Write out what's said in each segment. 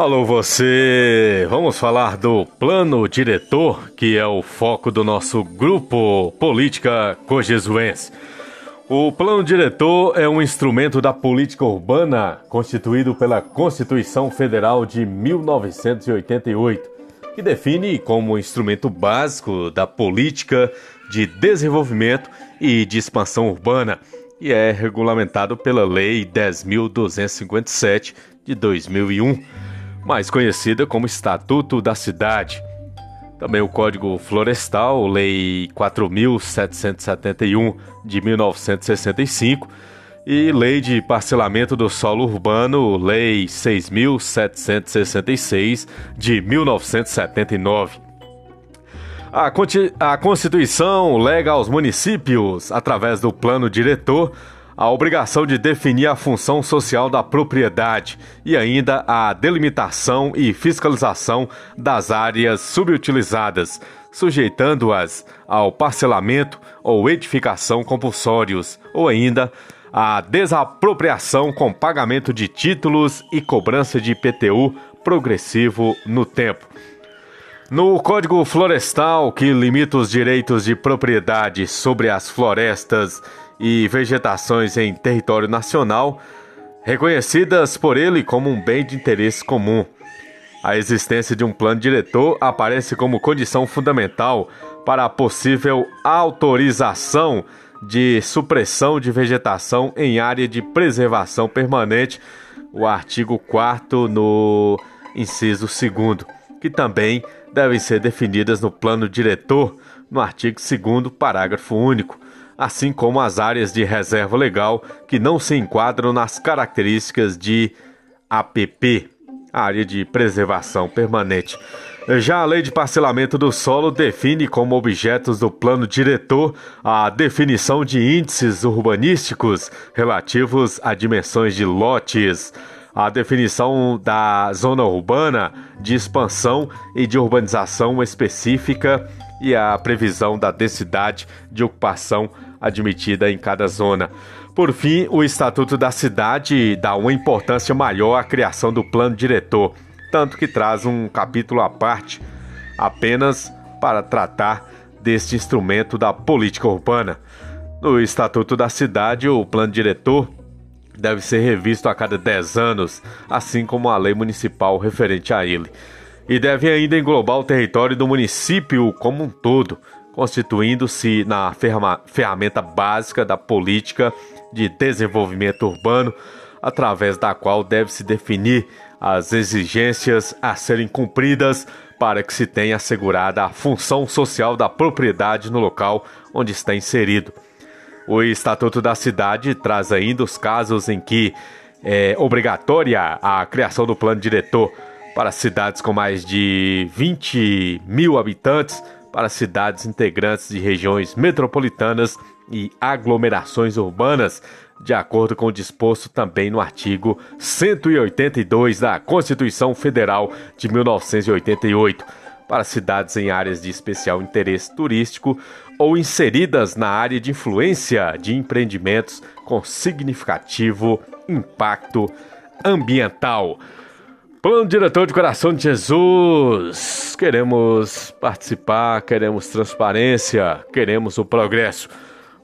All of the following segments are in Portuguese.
Alô você! Vamos falar do plano diretor, que é o foco do nosso grupo Política Cojesuense. O plano diretor é um instrumento da política urbana constituído pela Constituição Federal de 1988, que define como instrumento básico da política de desenvolvimento e de expansão urbana e é regulamentado pela Lei 10.257 de 2001 mais conhecida como Estatuto da Cidade. Também o Código Florestal, Lei 4.771 de 1965, e Lei de Parcelamento do Solo Urbano, Lei 6.766 de 1979. A, Constituição lega aos municípios, através do Plano Diretor, a obrigação de definir a função social da propriedade e ainda a delimitação e fiscalização das áreas subutilizadas, sujeitando-as ao parcelamento ou edificação compulsórios, ou ainda a desapropriação com pagamento de títulos e cobrança de IPTU progressivo no tempo. No Código Florestal, que limita os direitos de propriedade sobre as florestas e vegetações em território nacional, reconhecidas por ele como um bem de interesse comum. A existência de um plano diretor aparece como condição fundamental para a possível autorização de supressão de vegetação em área de preservação permanente, o artigo 4 no inciso 2 que também devem ser definidas no plano diretor, no artigo 2 parágrafo único assim como as áreas de reserva legal que não se enquadram nas características de APP, área de preservação permanente. Já a lei de parcelamento do solo define como objetos do plano diretor a definição de índices urbanísticos relativos a dimensões de lotes, a definição da zona urbana de expansão e de urbanização específica e a previsão da densidade de ocupação admitida em cada zona. Por fim, o Estatuto da Cidade dá uma importância maior à criação do plano diretor, tanto que traz um capítulo à parte apenas para tratar deste instrumento da política urbana. No Estatuto da Cidade, o plano diretor deve ser revisto a cada 10 anos, assim como a lei municipal referente a ele, e deve ainda englobar o território do município como um todo, constituindo-se na ferramenta básica da política de desenvolvimento urbano, através da qual deve-se definir as exigências a serem cumpridas para que se tenha assegurada a função social da propriedade no local onde está inserido. O Estatuto da Cidade traz ainda os casos em que é obrigatória a criação do plano diretor para cidades com mais de 20 mil habitantes para cidades integrantes de regiões metropolitanas e aglomerações urbanas, de acordo com o disposto também no artigo 182 da Constituição Federal de 1988, para cidades em áreas de especial interesse turístico ou inseridas na área de influência de empreendimentos com significativo impacto ambiental. Plano diretor de coração de Jesus. Queremos participar, queremos transparência, queremos o progresso.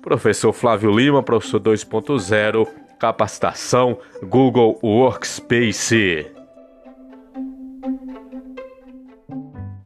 Professor Flávio Lima, professor 2.0, capacitação Google Workspace.